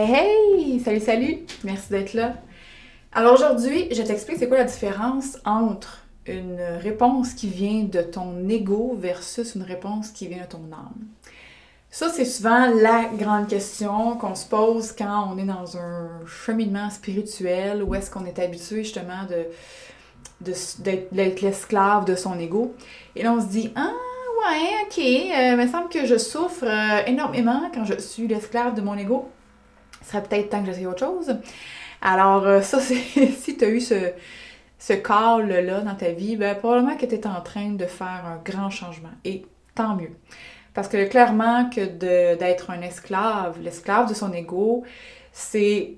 Hey hey! Salut, salut! Merci d'être là. Alors aujourd'hui, je t'explique c'est quoi la différence entre une réponse qui vient de ton ego versus une réponse qui vient de ton âme. Ça, c'est souvent la grande question qu'on se pose quand on est dans un cheminement spirituel où est-ce qu'on est habitué justement de d'être l'esclave de son ego. Et là, on se dit, ah ouais, ok, euh, il me semble que je souffre euh, énormément quand je suis l'esclave de mon ego. Ce serait peut-être temps que j'essaye autre chose. Alors, euh, ça, c'est si tu as eu ce, ce call-là dans ta vie, ben, probablement que tu es en train de faire un grand changement. Et tant mieux. Parce que clairement que d'être un esclave, l'esclave de son ego, c'est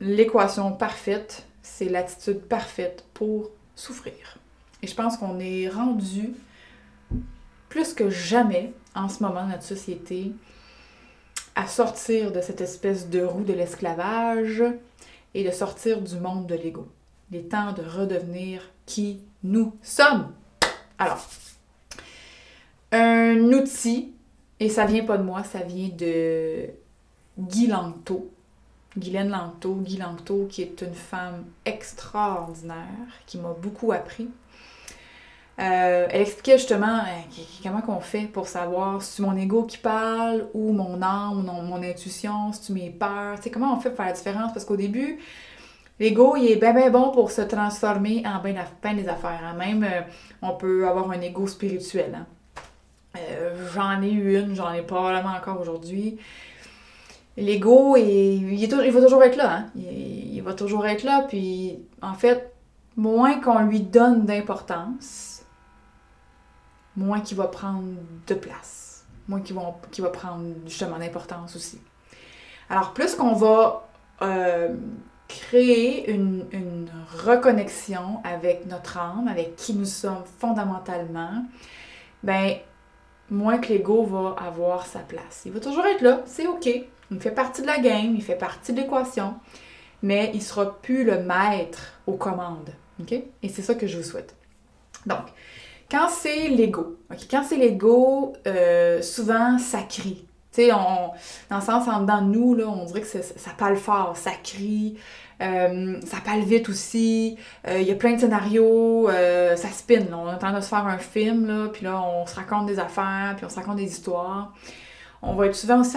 l'équation parfaite, c'est l'attitude parfaite pour souffrir. Et je pense qu'on est rendu plus que jamais en ce moment dans notre société sortir de cette espèce de roue de l'esclavage et de sortir du monde de l'ego. Il est temps de redevenir qui nous sommes. Alors, un outil, et ça vient pas de moi, ça vient de Guy Langto, Guylaine Langto, Guy Langto, qui est une femme extraordinaire, qui m'a beaucoup appris. Euh, elle expliquait justement euh, comment qu'on fait pour savoir si mon ego qui parle ou mon âme, mon, mon intuition, si tu mes peurs. Tu comment on fait pour faire la différence? Parce qu'au début, l'ego, il est bien, bien bon pour se transformer en bien, ben des affaires. Hein. Même, euh, on peut avoir un ego spirituel. Hein. j'en ai eu une, j'en ai probablement encore aujourd'hui. L'ego, il, il, va toujours être là. Hein? Il, il va toujours être là. Puis, en fait, moins qu'on lui donne d'importance, moins qu'il va prendre de place, moins qu'il va, prendre justement d'importance aussi. Alors, plus qu'on va euh, créer une, une, reconnexion avec notre âme, avec qui nous sommes fondamentalement, ben moins que l'ego va avoir sa place. Il va toujours être là, c'est OK. Il fait partie de la game, il fait partie de l'équation, mais il sera plus le maître aux commandes. OK? Et c'est ça que je vous souhaite. Donc, quand c'est l'ego, quand c'est l'ego, euh, souvent ça crie. Tu sais, dans le sens, en dedans de nous, là, on dirait que ça, parle fort, ça crie, euh, ça parle vite aussi. Euh, il y a plein de scénarios, ça spin. On est en train de se faire un film, là, puis là, on se raconte des affaires, puis on se raconte des histoires. On va être souvent aussi,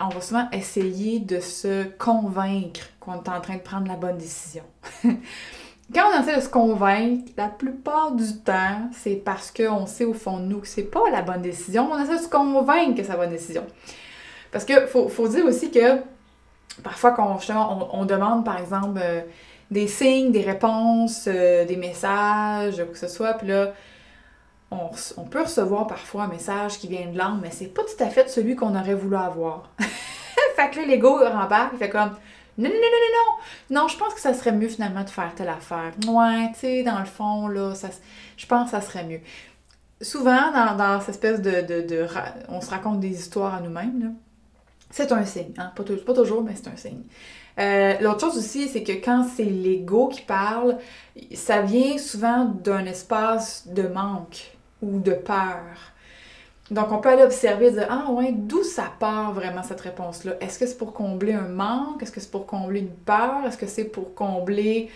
on va souvent essayer de se convaincre qu'on est en train de prendre la bonne décision. Quand on essaie de se convaincre, la plupart du temps, c'est parce qu'on sait au fond de nous que c'est pas la bonne décision. On essaie de se convaincre que c'est la bonne décision. Parce que faut, faut dire aussi que parfois, quand on, demande, par exemple, euh, des signes, des réponses, euh, des messages, quoi que ce soit, puis là, on, on, peut recevoir parfois un message qui vient de l'âme, mais c'est pas tout à fait celui qu'on aurait voulu avoir. fait que là, l'ego rembarque, il fait comme non, non, non, non, non, non. je pense que ça serait mieux finalement de faire telle affaire. Ouais, tu sais, dans le fond, là, ça, je pense que ça serait mieux. Souvent, dans, dans cette espèce de, de, On se raconte des histoires à nous-mêmes, C'est un signe, hein? Pas, pas toujours, mais c'est un signe. Euh, l'autre chose aussi, c'est que quand c'est l'ego qui parle, ça vient souvent d'un espace de manque ou de peur. Donc, on peut aller observer et dire Ah, ouais, d'où ça part vraiment cette réponse-là? Est-ce que c'est pour combler un manque? Est-ce que c'est pour combler une peur? Est-ce que c'est pour combler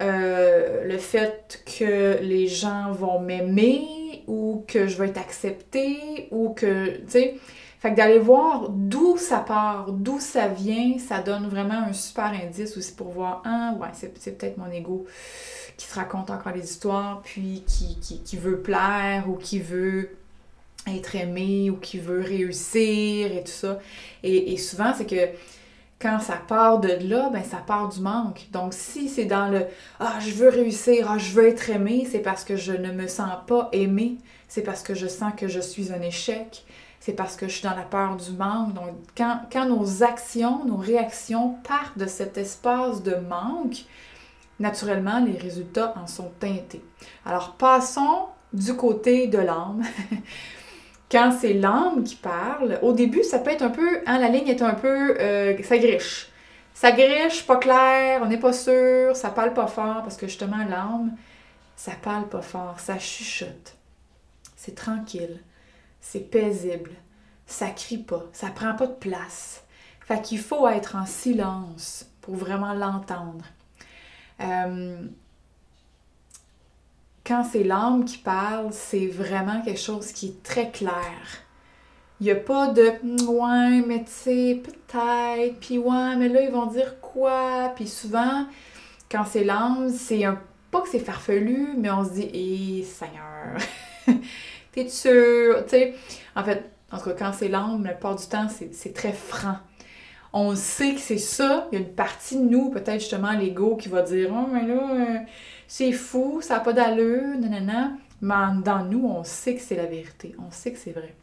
euh, le fait que les gens vont m'aimer ou que je vais être acceptée ou que, tu sais, fait que d'aller voir d'où ça part, d'où ça vient, ça donne vraiment un super indice aussi pour voir, ah ouais, c'est peut-être mon ego qui se raconte encore les histoires, puis qui, veut plaire ou qui veut être aimé ou qui veut réussir et tout ça. Et, souvent, c'est que quand ça part de là, ben ça part du manque. Donc si c'est dans le ah je veux réussir, ah je veux être aimé, c'est parce que je ne me sens pas aimé, c'est parce que je sens que je suis un échec, c'est parce que je suis dans la peur du manque. Donc quand, quand nos actions, nos réactions partent de cet espace de manque, naturellement les résultats en sont teintés. Alors passons du côté de l'âme. quand c'est l'âme qui parle, au début, ça peut être un peu, hein, la ligne est un peu, euh, ça griche. Ça griche, pas clair, on n'est pas sûr, ça parle pas fort, parce que justement, l'âme, ça parle pas fort, ça chuchote. C'est tranquille, c'est paisible, ça crie pas, ça prend pas de place. Fait qu'il faut être en silence pour vraiment l'entendre. Euh, quand c'est l'âme qui parle, c'est vraiment quelque chose qui est très clair. Il n'y a pas de ouais, mais tu sais, peut-être, puis ouais, mais là, ils vont dire quoi? Puis souvent, quand c'est l'âme, c'est un. Pas que c'est farfelu, mais on se dit, hé, Seigneur, t'es sûr? Tu sais, en fait, en tout cas, quand c'est l'âme, la plupart du temps, c'est très franc. On sait que c'est ça. Il y a une partie de nous, peut-être justement l'ego, qui va dire, oh, mais là, euh, c'est fou, ça n'a pas d'allure, nanana. Mais dans nous, on sait que c'est la vérité. On sait que c'est vrai.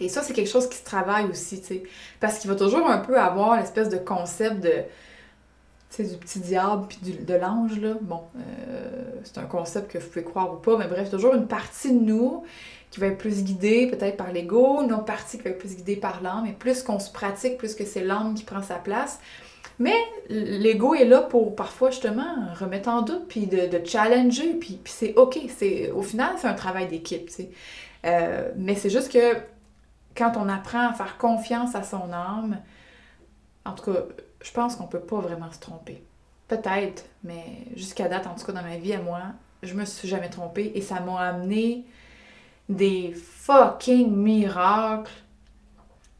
Et ça, c'est quelque chose qui se travaille aussi, tu sais. Parce qu'il va toujours un peu avoir l'espèce de concept de. Tu sais, du petit diable puis de l'ange, là. Bon, euh, c'est un concept que vous pouvez croire ou pas, mais bref, toujours une partie de nous qui va être plus guidée peut-être par l'ego, une autre partie qui va être plus guidée par l'âme. Et plus qu'on se pratique, plus que c'est l'âme qui prend sa place. Mais l'ego est là pour parfois justement remettre en doute, puis de, challenger, puis, c'est ok. Au final, c'est un travail d'équipe, tu sais. Euh, mais c'est juste que quand on apprend à faire confiance à son âme, en tout cas, je pense qu'on peut pas vraiment se tromper. Peut-être, mais jusqu'à date, en tout cas dans ma vie à moi, je me suis jamais trompée et ça m'a amené des fucking miracles,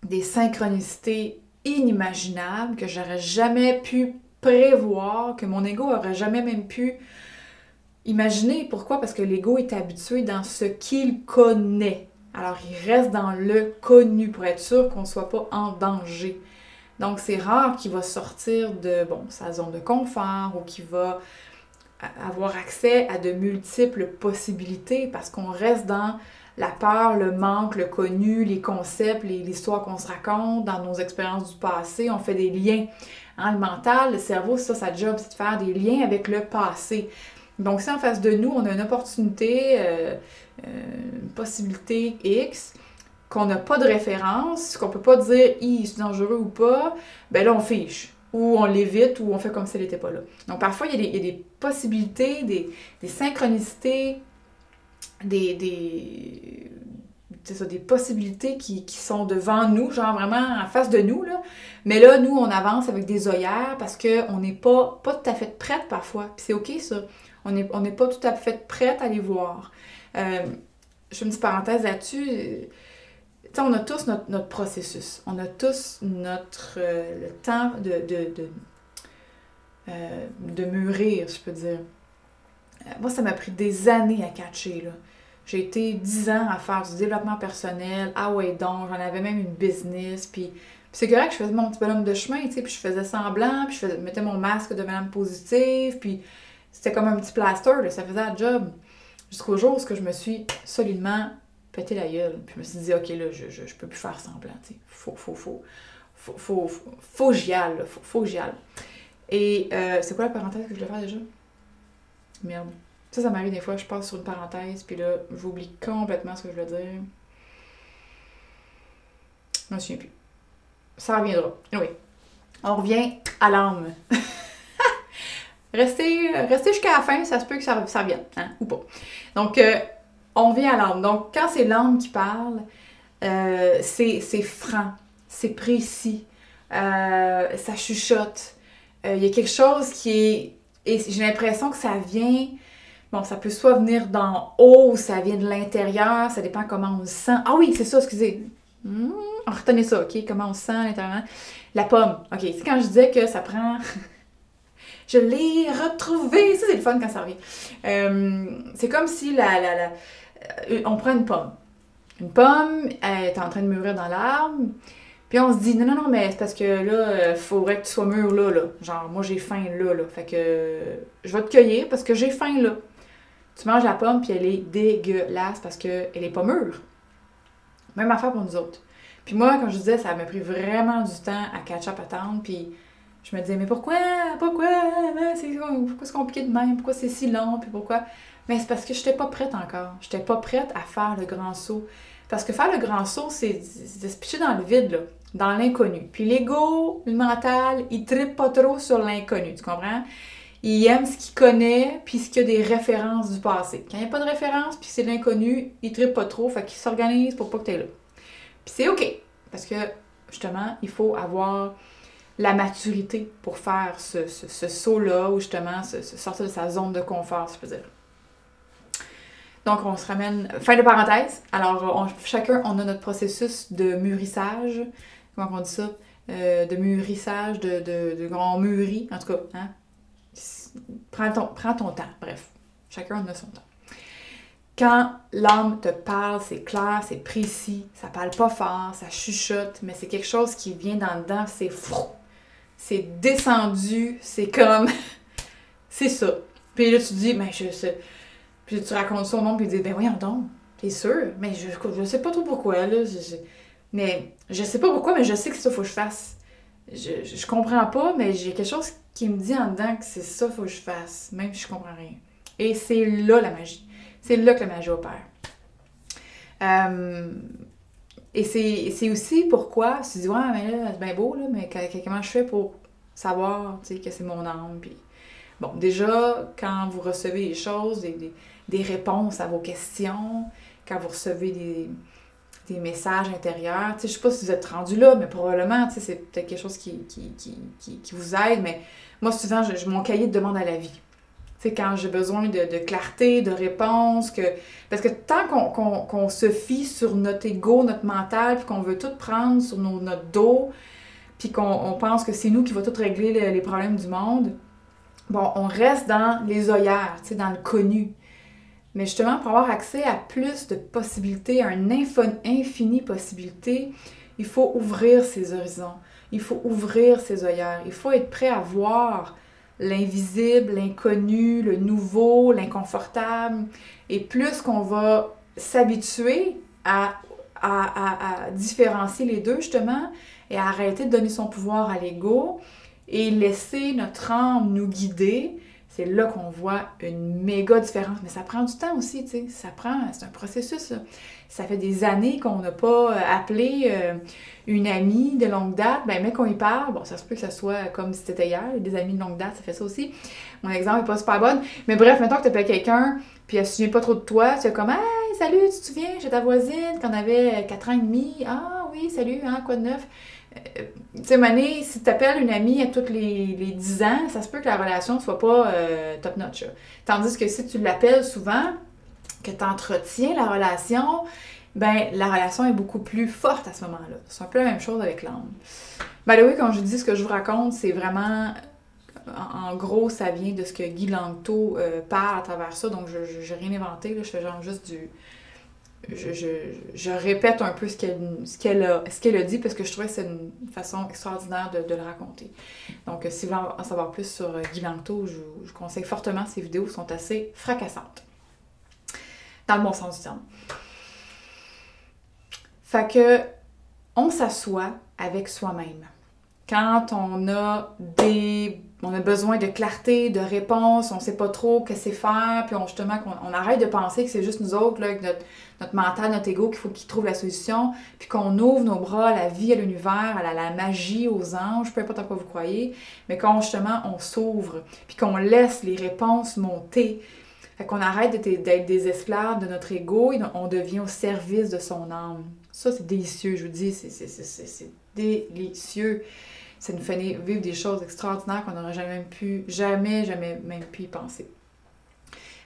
des synchronicités inimaginables que j'aurais jamais pu prévoir, que mon ego aurait jamais même pu imaginer. Pourquoi? Parce que l'ego est habitué dans ce qu'il connaît. Alors, il reste dans le connu pour être sûr qu'on ne soit pas en danger. Donc, c'est rare qu'il va sortir de bon, sa zone de confort ou qu'il va avoir accès à de multiples possibilités parce qu'on reste dans la peur, le manque, le connu, les concepts, l'histoire qu'on se raconte, dans nos expériences du passé, on fait des liens. Hein, le mental, le cerveau, ça, sa job, c'est de faire des liens avec le passé. Donc, si en face de nous, on a une opportunité, euh, euh, une possibilité X, qu'on n'a pas de référence, qu'on peut pas dire « c'est dangereux ou pas », ben là, on fiche ou on l'évite, ou on fait comme si elle n'était pas là. Donc parfois, il y, a des, possibilités, des, synchronicités, des, des, des possibilités qui, sont devant nous, genre vraiment en face de nous. Là. Mais là, nous, on avance avec des œillères parce qu'on n'est pas, pas tout à fait prête parfois. Puis c'est OK ça. On n'est on pas tout à fait prête à les voir. Euh, je fais une petite parenthèse là-dessus on a tous notre, processus. On a tous notre euh, le temps de, de, de, euh, de, mûrir, je peux dire. Euh, moi, ça m'a pris des années à catcher, là. J'ai été dix ans à faire du développement personnel. Ah ouais, donc, j'en avais même une business. Puis, c'est correct, je faisais mon petit bonhomme de chemin, tu sais, puis je faisais semblant, puis je mettais mon masque de madame positive, puis c'était comme un petit plaster, ça faisait un job. Jusqu'au jour où je me suis solidement péter la gueule. Puis je me suis dit, OK, là, je, je, peux plus faire semblant, tu sais. Faut, faut, faut, faut, faut, faut, faut aille, faut, faut que j'y aille. Et euh, c'est quoi la parenthèse que je voulais faire déjà? Merde. Ça, ça m'arrive des fois, je passe sur une parenthèse, puis là, j'oublie complètement ce que je voulais dire. Je me souviens plus. Ça reviendra. Oui. On revient à l'âme. restez, restez jusqu'à la fin, ça se peut que ça, revienne, hein, ou pas. Donc, euh, on vient à l'âme. Donc, quand c'est l'âme qui parle, euh, c'est franc, c'est précis, euh, ça chuchote. Il y a quelque chose qui est. Et j'ai l'impression que ça vient. Bon, ça peut soit venir d'en haut ça vient de l'intérieur, ça dépend comment on se sent. Ah oui, c'est ça, excusez. On retenait ça, OK? Comment on se sent à l'intérieur. La pomme. OK, c'est quand je disais que ça prend. je l'ai retrouvé. Ça, c'est le fun quand ça revient. c'est comme si la, la euh, on prend une pomme. Une pomme, elle est en train de mûrir dans l'arbre. Puis on se dit, non, non, non, mais c'est parce que là, il faudrait que tu sois mûr là, là. Genre, moi, j'ai faim là, là. Fait que je vais te cueillir parce que j'ai faim là. Tu manges la pomme, puis elle est dégueulasse parce qu'elle est pas mûre. Même affaire pour nous autres. Puis moi, comme je disais, ça m'a pris vraiment du temps à catch-up attendre. Puis je me disais, mais pourquoi? Pourquoi? Pourquoi c'est compliqué de même? Pourquoi c'est si long? Puis pourquoi? Mais c'est parce que je n'étais pas prête encore. Je n'étais pas prête à faire le grand saut. Parce que faire le grand saut, c'est de se pitcher dans le vide, là, dans l'inconnu. Puis l'ego, le mental, il tripe pas trop sur l'inconnu, tu comprends? Il aime ce qu'il connaît, puis ce qu'il y a des références du passé. Quand il n'y a pas de référence, puis c'est l'inconnu, il tripe pas trop, fait qu'il s'organise pour pas que tu es là. Puis c'est OK, parce que justement, il faut avoir la maturité pour faire ce, saut-là, ou justement sortir de sa zone de confort, si je peux dire. Donc, on se ramène. Fin de parenthèse. Alors, chacun, on a notre processus de mûrissage. Comment on dit ça? Euh, de mûrissage, de, de, grand mûri. En tout cas, hein? Prends ton, temps. Bref, chacun a son temps. Quand l'âme te parle, c'est clair, c'est précis, ça parle pas fort, ça chuchote, mais c'est quelque chose qui vient dans le dedans, c'est fou. C'est descendu, c'est comme. c'est ça. Puis là, tu dis, mais je. Puis tu racontes ça au monde, puis tu dis, ben voyons donc, t'es sûr? Mais je, je sais pas trop pourquoi, là. mais je sais pas pourquoi, mais je sais que ça faut que je fasse. Je, je, comprends pas, mais j'ai quelque chose qui me dit en dedans que c'est ça faut que je fasse, même si je comprends rien. Et c'est là la magie. C'est là que la magie opère. Euh, et c'est aussi pourquoi tu dis, ouais, mais là, c'est bien beau, là, mais comment je fais pour savoir que c'est mon âme? Puis, bon, déjà, quand vous recevez des choses, des, réponses à vos questions, quand vous recevez des, des messages intérieurs, je sais pas si vous êtes rendu là, mais probablement, c'est peut-être quelque chose qui, qui, qui, qui, vous aide, mais moi, souvent, je, mon cahier de demande à la vie. C'est quand j'ai besoin de, clarté, de réponse, que... Parce que tant qu'on se fie sur notre ego, notre mental, puis qu'on veut tout prendre sur notre dos, puis qu'on pense que c'est nous qui va tout régler les, problèmes du monde, bon, on reste dans les œillères, dans le connu. Mais justement, pour avoir accès à plus de possibilités, à un infini possibilités, il faut ouvrir ses horizons. Il faut ouvrir ses œillères. Il faut être prêt à voir l'invisible, l'inconnu, le nouveau, l'inconfortable. Et plus qu'on va s'habituer à, à, différencier les deux, justement, et à arrêter de donner son pouvoir à l'ego et laisser notre âme nous guider, c'est là qu'on voit une méga différence. Mais ça prend du temps aussi, tu sais. Ça prend, c'est un processus. Ça fait des années qu'on n'a pas euh, appelé euh, une amie de longue date. Ben, mais qu'on y parle, bon, ça se peut que ça soit comme si c'était hier. Des amis de longue date, ça fait ça aussi. Mon exemple n'est pas super bon. Mais bref, maintenant que tu appelles quelqu'un, puis elle se souvient pas trop de toi, tu es comme, hey, salut, tu te souviens, j'ai ta voisine quand on avait 4 ans et demi. Ah oui, salut, hein, quoi de neuf? Euh, tu sais, Mané, si tu appelles une amie à tous les, les 10 ans, ça se peut que la relation ne soit pas euh, top-notch. Tandis que si tu l'appelles souvent, que tu entretiens la relation, ben la relation est beaucoup plus forte à ce moment-là. C'est un peu la même chose avec l'âme. Ben oui, quand je dis ce que je vous raconte, c'est vraiment... En, gros, ça vient de ce que Guy Langto euh, parle à travers ça, donc je n'ai rien inventé, là, je fais genre juste du je, répète un peu ce qu'elle a, dit parce que je trouvais que c'est une façon extraordinaire de, le raconter. Donc, euh, si vous voulez en savoir plus sur euh, Guy Langto, je, je conseille fortement. Ses vidéos sont assez fracassantes. Dans le bon sens du terme. Fait que, on s'assoit avec soi-même. Quand on a des on a besoin de clarté, de réponse, on sait pas trop que c'est faire, puis on, justement qu'on arrête de penser que c'est juste nous autres, là, notre, mental, notre ego, qu'il faut qu'il trouve la solution, puis qu'on ouvre nos bras à la vie, à l'univers, à la, magie, aux anges, peu importe à quoi vous croyez, mais quand justement on s'ouvre, puis qu'on laisse les réponses monter, fait qu'on arrête d'être des esclaves de notre ego et on devient au service de son âme. Ça, c'est délicieux, je vous dis, c'est délicieux ça nous fait vivre des choses extraordinaires qu'on n'aurait jamais pu, jamais, jamais même pu y penser.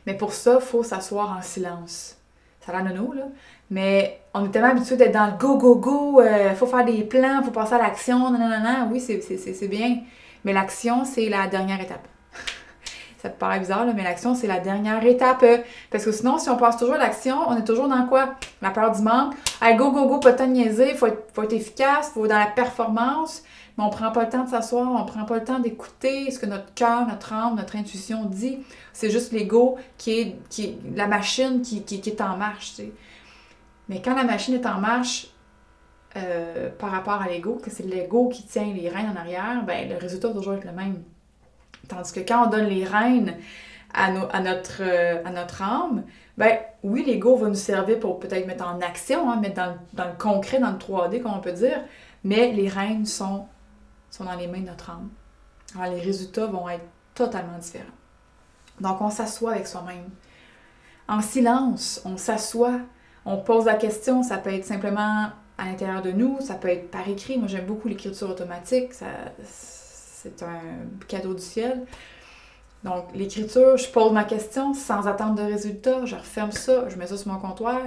Mais pour ça, il faut s'asseoir en silence. Ça a l'air nono, là. Mais on est tellement habitué d'être dans le go, go, go, il euh, faut faire des plans, faut passer à l'action, non, oui, c'est bien. Mais l'action, c'est la dernière étape. ça te paraît bizarre, là, mais l'action, c'est la dernière étape. Parce que sinon, si on passe toujours à l'action, on est toujours dans quoi? La peur du manque. Allez, go, go, go, pas de temps de niaiser, faut être, faut être efficace, faut être dans la performance mais on prend pas le temps de s'asseoir, on prend pas le temps d'écouter ce que notre cœur, notre âme, notre intuition dit. C'est juste l'ego qui est, qui la machine qui, qui, est en marche. Mais quand la machine est en marche euh, par rapport à l'ego, que c'est l'ego qui tient les rênes en arrière, ben le résultat va toujours être le même. Tandis que quand on donne les rênes à, à, notre, euh, à notre âme, ben oui, l'ego va nous servir pour peut-être mettre en action, hein, mettre dans, le concret, dans le 3D, comme on peut dire, mais les rênes sont sont dans les mains de notre âme. Alors les résultats vont être totalement différents. Donc on s'assoit avec soi-même. En silence, on s'assoit, on pose la question, ça peut être simplement à l'intérieur de nous, ça peut être par écrit. Moi, j'aime beaucoup l'écriture automatique, ça, c'est un cadeau du ciel. Donc, l'écriture, je pose ma question sans attendre de résultat, je referme ça, je mets ça sur mon comptoir,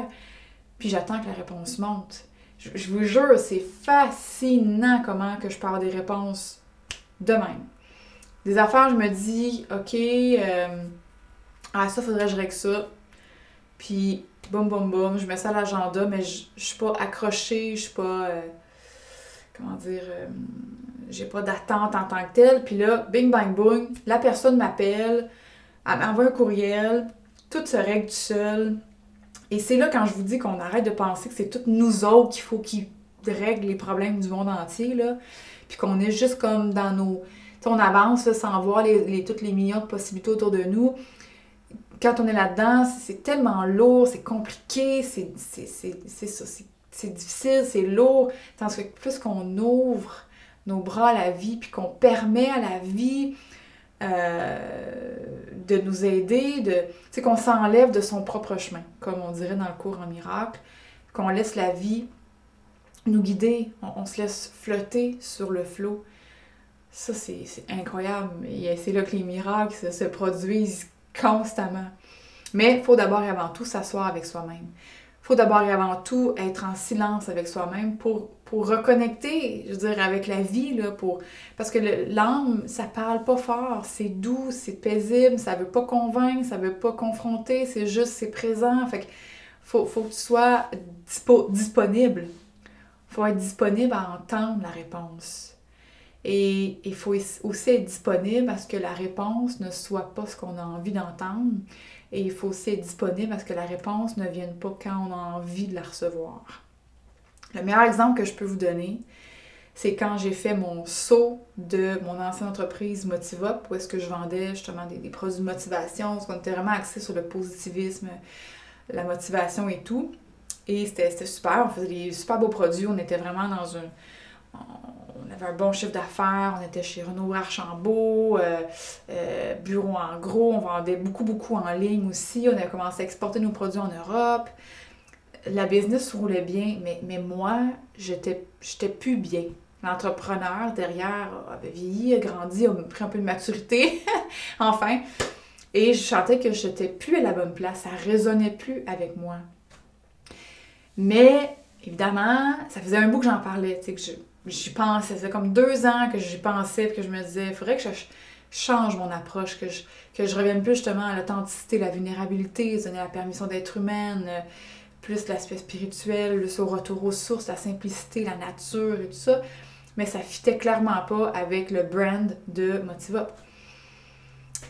puis j'attends que la réponse monte. Je, vous jure, c'est fascinant comment que je parle des réponses de même. Des affaires, je me dis, OK, euh, ah, ça, faudrait que je règle ça. Puis, boum, boum, boum, je mets ça à l'agenda, mais je, je suis pas accrochée, je suis pas. euh, comment dire. euh, j'ai pas d'attente en tant que telle. Puis là, bing, bang, boom, la personne m'appelle, elle m'envoie un courriel, tout se règle tout seul. Et c'est là quand je vous dis qu'on arrête de penser que c'est toutes nous autres qu'il faut qui règlent les problèmes du monde entier, là. Puis qu'on est juste comme dans nos. On avance sans voir les, toutes les millions de possibilités autour de nous. Quand on est là-dedans, c'est tellement lourd, c'est compliqué, c'est- c'est difficile, c'est lourd. Tandis que plus qu'on ouvre nos bras à la vie, puis qu'on permet à la vie euh, de nous aider, de, qu'on s'enlève de son propre chemin, comme on dirait dans le cours en miracle, qu'on laisse la vie nous guider, on, se laisse flotter sur le flot. Ça, c'est c'est incroyable. Et c'est là que les miracles se, se produisent constamment. Mais il faut d'abord et avant tout s'asseoir avec soi-même. Il faut d'abord et avant tout être en silence avec soi-même pour, pour reconnecter, je veux dire, avec la vie, là, pour... parce que l'âme, ça parle pas fort, c'est doux, c'est paisible, ça veut pas convaincre, ça veut pas confronter, c'est juste, c'est présent. Fait que faut, faut que tu sois dispo- disponible. faut être disponible à entendre la réponse. Et il faut aussi être disponible à ce que la réponse ne soit pas ce qu'on a envie d'entendre. Et il faut aussi être disponible à ce que la réponse ne vienne pas quand on a envie de la recevoir. Le meilleur exemple que je peux vous donner, c'est quand j'ai fait mon saut de mon ancienne entreprise Motivop, où est-ce que je vendais justement des, des produits de motivation, parce qu'on était vraiment axé sur le positivisme, la motivation et tout. Et c'était super, on faisait des super beaux produits, on était vraiment dans un... On avait un bon chiffre d'affaires, on était chez Renault Archambault, euh, euh, bureau en gros, on vendait beaucoup, beaucoup en ligne aussi, on avait commencé à exporter nos produits en Europe. La business roulait bien, mais, mais moi, j'étais plus bien. L'entrepreneur derrière avait vieilli, a grandi, a pris un peu de maturité, enfin. Et je sentais que j'étais plus à la bonne place, ça résonnait plus avec moi. Mais évidemment, ça faisait un bout que j'en parlais, tu sais, que je- j'y pensais. Ça comme deux ans que j'y pensais, puis que je me disais, il faudrait que je change mon approche, que je, que je revienne plus justement à l'authenticité, la vulnérabilité, donner la permission d'être humaine, euh, plus l'aspect spirituel, le au retour aux sources, la simplicité, la nature et tout ça. Mais ça fitait clairement pas avec le brand de Motivop.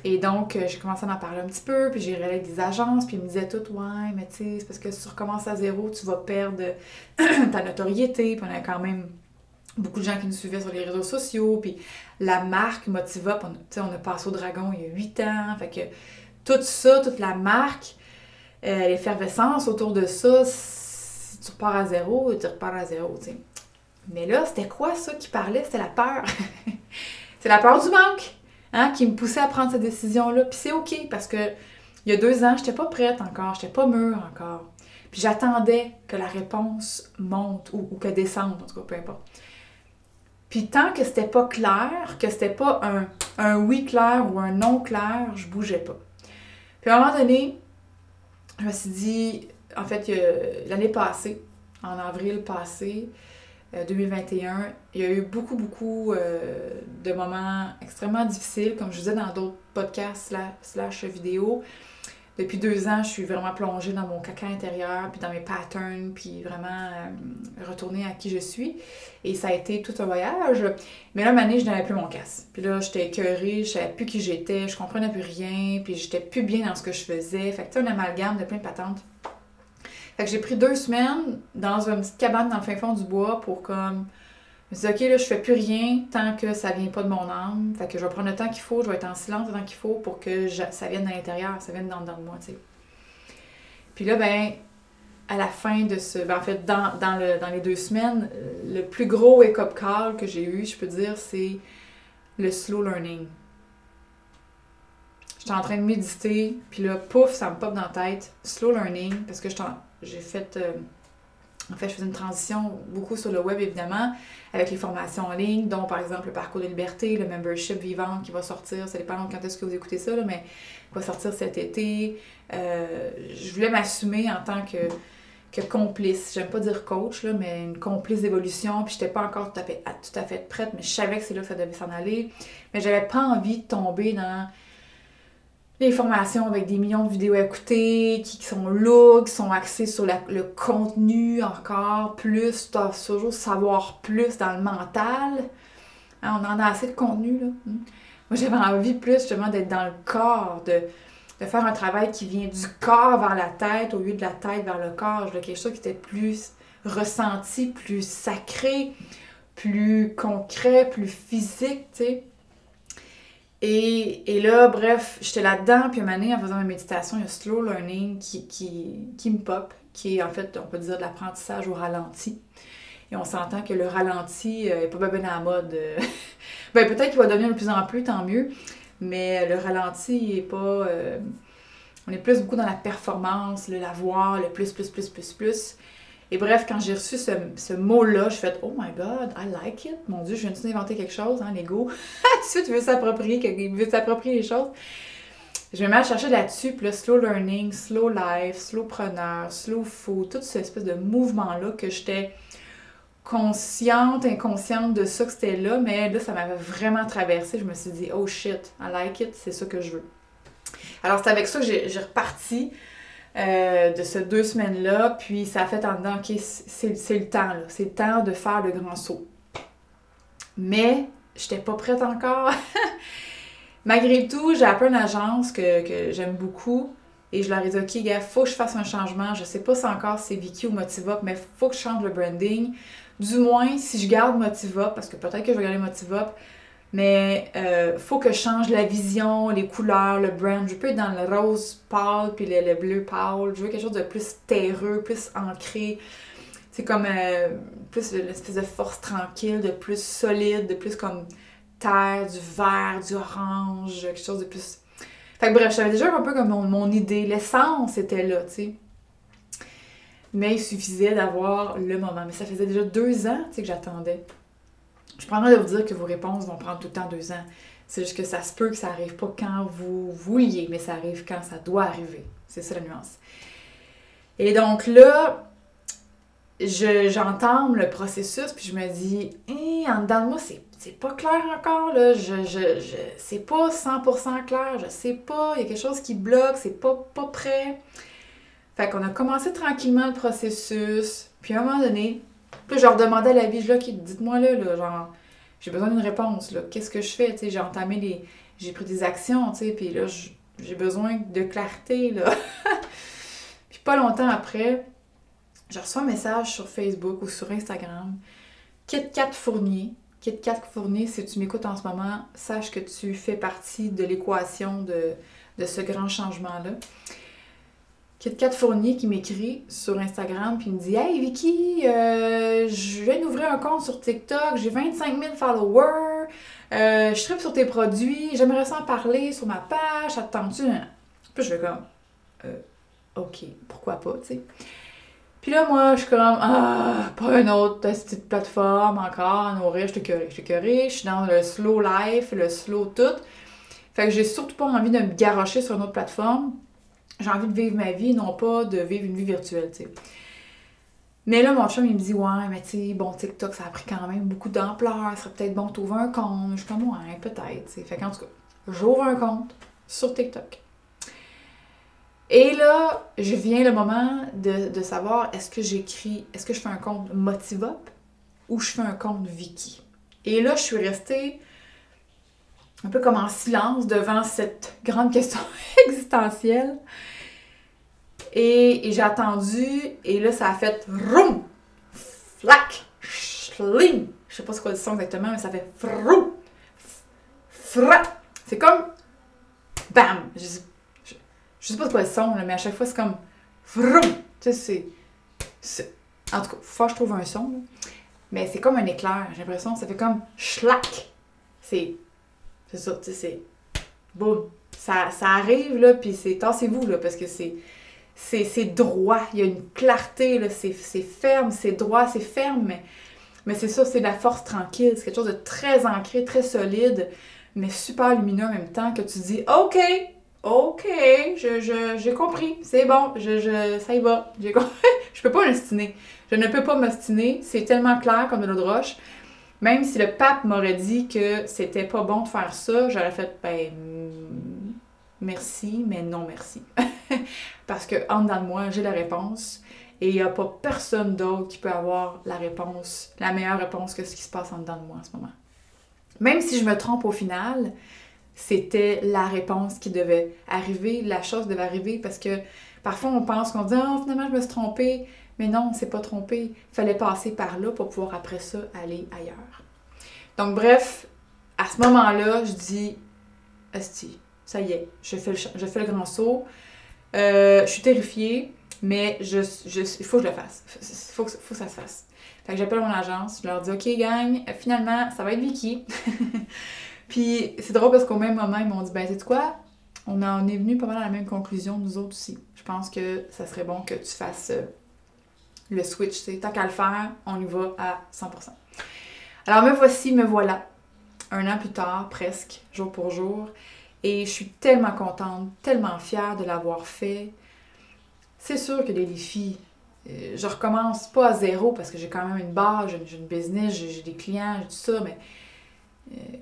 Et donc, euh, j'ai commencé à en parler un petit peu, puis j'ai avec des agences, puis ils me disaient tout, ouais, mais tu sais, c'est parce que si tu recommences à zéro, tu vas perdre ta notoriété, puis on a quand même beaucoup de gens qui nous suivaient sur les réseaux sociaux, puis la marque Motivop, on, on a passé au dragon il y a 8 ans, fait que tout ça, toute la marque, euh, l'effervescence autour de ça, si tu repars à zéro, tu repars à zéro, tu sais. Mais là, c'était quoi ça qui parlait? C'était la peur. c'est la peur du manque hein, qui me poussait à prendre cette décision-là. Puis c'est OK parce que il y a deux ans, j'étais pas prête encore, j'étais pas mûre encore. Puis j'attendais que la réponse monte ou, ou que descende, en tout cas, peu importe. Puis tant que c'était pas clair, que c'était pas un, un oui clair ou un non clair, je bougeais pas. Puis à un moment donné, je me suis dit, en fait, l'année passée, en avril passé, euh, 2021, il y a eu beaucoup, beaucoup euh, de moments extrêmement difficiles, comme je disais dans d'autres podcasts slash, slash vidéos. Depuis deux ans, je suis vraiment plongée dans mon caca intérieur, puis dans mes patterns, puis vraiment euh, retournée à qui je suis. Et ça a été tout un voyage. Mais là, une année, je n'avais plus mon casse. Puis là, j'étais écœurée, je savais plus qui j'étais, je comprenais plus rien, puis j'étais plus bien dans ce que je faisais. Fait que tu un amalgame de plein de patentes. Fait que j'ai pris deux semaines dans une petite cabane dans le fin fond du bois pour comme. Je me suis dit, OK, là, je fais plus rien tant que ça vient pas de mon âme. Fait que je vais prendre le temps qu'il faut, je vais être en silence le temps qu'il faut pour que ça vienne de l'intérieur, ça vienne dans, dans de moi, tu sais. Puis là, ben, à la fin de ce. Ben, en fait, dans, le, dans les deux semaines, le plus gros wake-up call que j'ai eu, je peux dire, c'est le slow learning. J'étais en train de méditer, puis là, pouf, ça me pop dans la tête. Slow learning, parce que j'ai fait euh, En fait, je faisais une transition beaucoup sur le web, évidemment, avec les formations en ligne, dont par exemple le parcours de liberté, le membership vivant qui va sortir, ça dépend quand est-ce que vous écoutez ça, là, mais va sortir cet été. Euh, je voulais m'assumer en tant que, que complice. J'aime pas dire coach, là, mais une complice d'évolution. Puis j'étais pas encore tout à, fait, tout à fait prête, mais je savais que c'est là que ça devait s'en aller. Mais j'avais pas envie de tomber dans les formations avec des millions de vidéos à écouter, qui, sont lourdes, qui sont axées sur le contenu encore plus, tu toujours savoir plus dans le mental. Hein, on en a assez de contenu, là. Hmm. Moi, j'avais envie plus justement d'être dans le corps, de, faire un travail qui vient du corps vers la tête au lieu de la tête vers le corps. Je quelque chose qui était plus ressenti, plus sacré, plus concret, plus physique, tu sais. Et, là, bref, j'étais là-dedans, puis une année, en faisant ma méditation, il y a slow learning qui, qui, me pop, qui est en fait, on peut dire, de l'apprentissage au ralenti. Et on s'entend que le ralenti n'est euh, pas bien à la mode. Ben, peut-être qu'il va devenir de plus en plus, tant mieux. Mais le ralenti est pas. Euh, on est plus beaucoup dans la performance, le l'avoir, le plus, plus, plus, plus, plus. Et bref, quand j'ai reçu ce, mot-là, je fais Oh my god, I like it. Mon Dieu, je viens d'inventer quelque chose, hein, l'ego. De suite, tu veux s'approprier, veut s'approprier les choses. Je vais mal chercher là-dessus, puis là, slow learning, slow life, slow preneur, slow food, toute cette espèce de mouvement-là que j'étais consciente, inconsciente de ça que c'était là, mais là, ça m'avait vraiment traversé. Je me suis dit, oh shit, I like it, c'est ça que je veux. Alors, c'est avec ça que j'ai reparti euh, de ces deux semaines-là, puis ça a fait en dedans, ok, c'est le temps, là, c'est le temps de faire le grand saut. Mais, j'étais pas prête encore. Malgré tout, j'ai appelé une agence que, j'aime beaucoup, et je leur ai dit, OK, gars, faut que je fasse un changement. Je sais pas si encore c'est Vicky ou Motivop, mais faut que je change le branding. Du moins, si je garde Motivop, parce que peut-être que je vais garder Motivop, mais euh, faut que je change la vision, les couleurs, le brand. Je peux être dans le rose pâle puis le, bleu pâle. Je veux quelque chose de plus terreux, plus ancré. C'est comme euh, plus une espèce de force tranquille, de plus solide, de plus comme terre, du vert, du orange, quelque chose de plus fait que bref, j'avais déjà un peu comme mon, idée. L'essence était là, tu sais. Mais il suffisait d'avoir le moment. Mais ça faisait déjà deux ans, que j'attendais. Je prends de vous dire que vos réponses vont prendre tout le temps deux ans. C'est juste que ça se peut que ça arrive pas quand vous vouliez, mais ça arrive quand ça doit arriver. C'est ça la nuance. Et donc là, j'entends le processus, puis je me dis, hé, en dedans de moi, c'est c'est pas clair encore, là. Je, je, je c'est pas 100% clair. Je sais pas. Il y a quelque chose qui bloque. C'est pas, pas prêt. Fait qu'on a commencé tranquillement le processus. Puis à un moment donné, puis je leur demandais à la vie, là, dites-moi là, là, genre, j'ai besoin d'une réponse, là. Qu'est-ce que je fais? J'ai entamé les. J'ai pris des actions, tu sais, puis là, j'ai besoin de clarté, là. puis pas longtemps après, je reçois un message sur Facebook ou sur Instagram. Kit Kat Fournier, KitKat Fournier, si tu m'écoutes en ce moment, sache que tu fais partie de l'équation de, ce grand changement-là. KitKat Fournier qui m'écrit sur Instagram puis me dit Hey Vicky, euh, je viens d'ouvrir un compte sur TikTok, j'ai 25 000 followers, euh, je tripe sur tes produits, j'aimerais s'en parler sur ma page, attends-tu Puis je vais comme euh, Ok, pourquoi pas, tu sais. Puis là, moi, je suis comme, ah, pas une autre petite plateforme encore à nourrir, je te curé, je te curé, je suis dans le slow life, le slow tout. Fait que j'ai surtout pas envie de me garrocher sur une autre plateforme. J'ai envie de vivre ma vie, non pas de vivre une vie virtuelle, tu sais. Mais là, mon chum, il me dit, ouais, mais tu sais, bon, TikTok, ça a pris quand même beaucoup d'ampleur, ça serait peut-être bon de trouver un compte. Je suis comme, ouais, peut-être, tu. Fait qu'en tout cas, j'ouvre un compte sur TikTok. Et là, je viens le moment de, savoir est-ce que j'écris, est-ce que je fais un compte Motivop ou je fais un compte Wiki. Et là, je suis restée un peu comme en silence devant cette grande question existentielle. Et, j'ai attendu, et là, ça a fait roum, flac, schling. Je sais pas ce qu'on dit ça exactement, mais ça fait frou, fra. C'est comme bam. Je je sais pas de quoi le son, mais à chaque fois, c'est comme. Vroom! Tu sais, c'est. En tout cas, faut je trouve un son. Mais c'est comme un éclair. J'ai l'impression ça fait comme schlack. C'est. C'est ça, tu sais. Boum! Ça, ça arrive, là, puis c'est. Tassez-vous, là, parce que c'est. c'est droit, il y a une clarté, c'est ferme, c'est droit, c'est ferme, mais, mais c'est ça, c'est la force tranquille, c'est quelque chose de très ancré, très solide, mais super lumineux en même temps, que tu dis, OK, OK, j'ai je, compris, c'est bon, je, je, ça y va, j'ai je peux pas m'ostiner. Je ne peux pas m'ostiner, c'est tellement clair comme de l'eau de roche. Même si le pape m'aurait dit que c'était pas bon de faire ça, j'aurais fait, ben, merci, mais non merci. Parce que en dedans de moi, j'ai la réponse et il n'y a pas personne d'autre qui peut avoir la réponse, la meilleure réponse que ce qui se passe en dedans de moi en ce moment. Même si je me trompe au final, c'était la réponse qui devait arriver, la chose devait arriver parce que parfois on pense qu'on dit oh, finalement je me suis trompée, mais non, on s'est pas trompé. Il fallait passer par là pour pouvoir après ça aller ailleurs. Donc bref, à ce moment-là, je dis Esti, ça y est, je fais le, grand saut. Euh, je suis terrifiée, mais je, il faut que je le fasse. Il faut, que ça se fasse. Fait que j'appelle mon agence, je leur dis OK, gang, finalement, ça va être Vicky. Puis c'est drôle parce qu'au même moment, ils m'ont dit Ben, sais quoi? On, en est venu pas mal à la même conclusion, nous autres aussi. Je pense que ça serait bon que tu fasses euh, le switch. Tant qu'à le faire, on y va à 100%. Alors me voici, me voilà. Un an plus tard, presque, jour pour jour. Et je suis tellement contente, tellement fière de l'avoir fait. C'est sûr que les défis, euh, je recommence pas à zéro parce que j'ai quand même une base, j'ai une business, j'ai des clients, j'ai tout ça, mais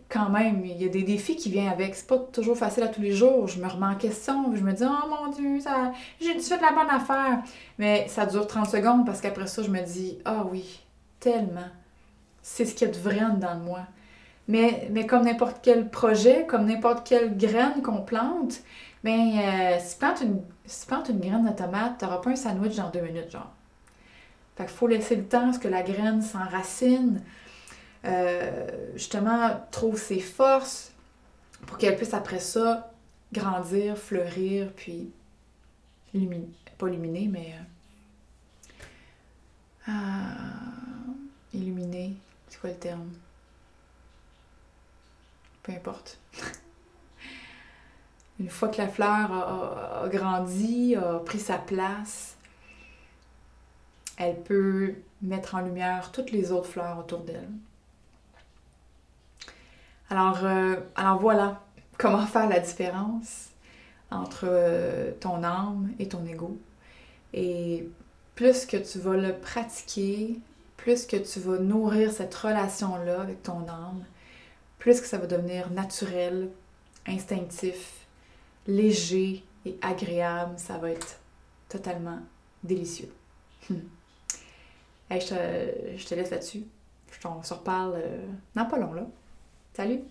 quand même, il y a des défis qui viennent avec. C'est pas toujours facile à tous les jours. Je me remets en question, je me dis, oh mon Dieu, ça... j'ai fait de la bonne affaire. Mais ça dure 30 secondes parce qu'après ça, je me dis, ah oui, tellement. C'est ce qu'il y a de vrai dans moi. Mais, comme n'importe quel projet, comme n'importe quelle graine qu'on plante, ben, euh, si, tu plantes une, graine de tomate, t'auras pas un sandwich dans deux minutes, genre. Fait qu'il faut laisser le temps à ce que la graine s'enracine, euh, justement, trouve ses forces pour qu'elle puisse après ça grandir, fleurir, puis illuminer, pas illuminer, mais euh, euh, illuminer, c'est quoi le terme? peu importe. Une fois que la fleur a, grandi, a pris sa place, elle peut mettre en lumière toutes les autres fleurs autour d'elle. Alors, euh, alors voilà comment faire la différence entre euh, ton âme et ton ego. Et plus que tu vas le pratiquer, plus que tu vas nourrir cette relation-là avec ton âme, plus que ça va devenir naturel, instinctif, léger et agréable, ça va être totalement délicieux. Hmm. je, te, laisse là-dessus. Je t'en reparle euh, dans pas long là. Salut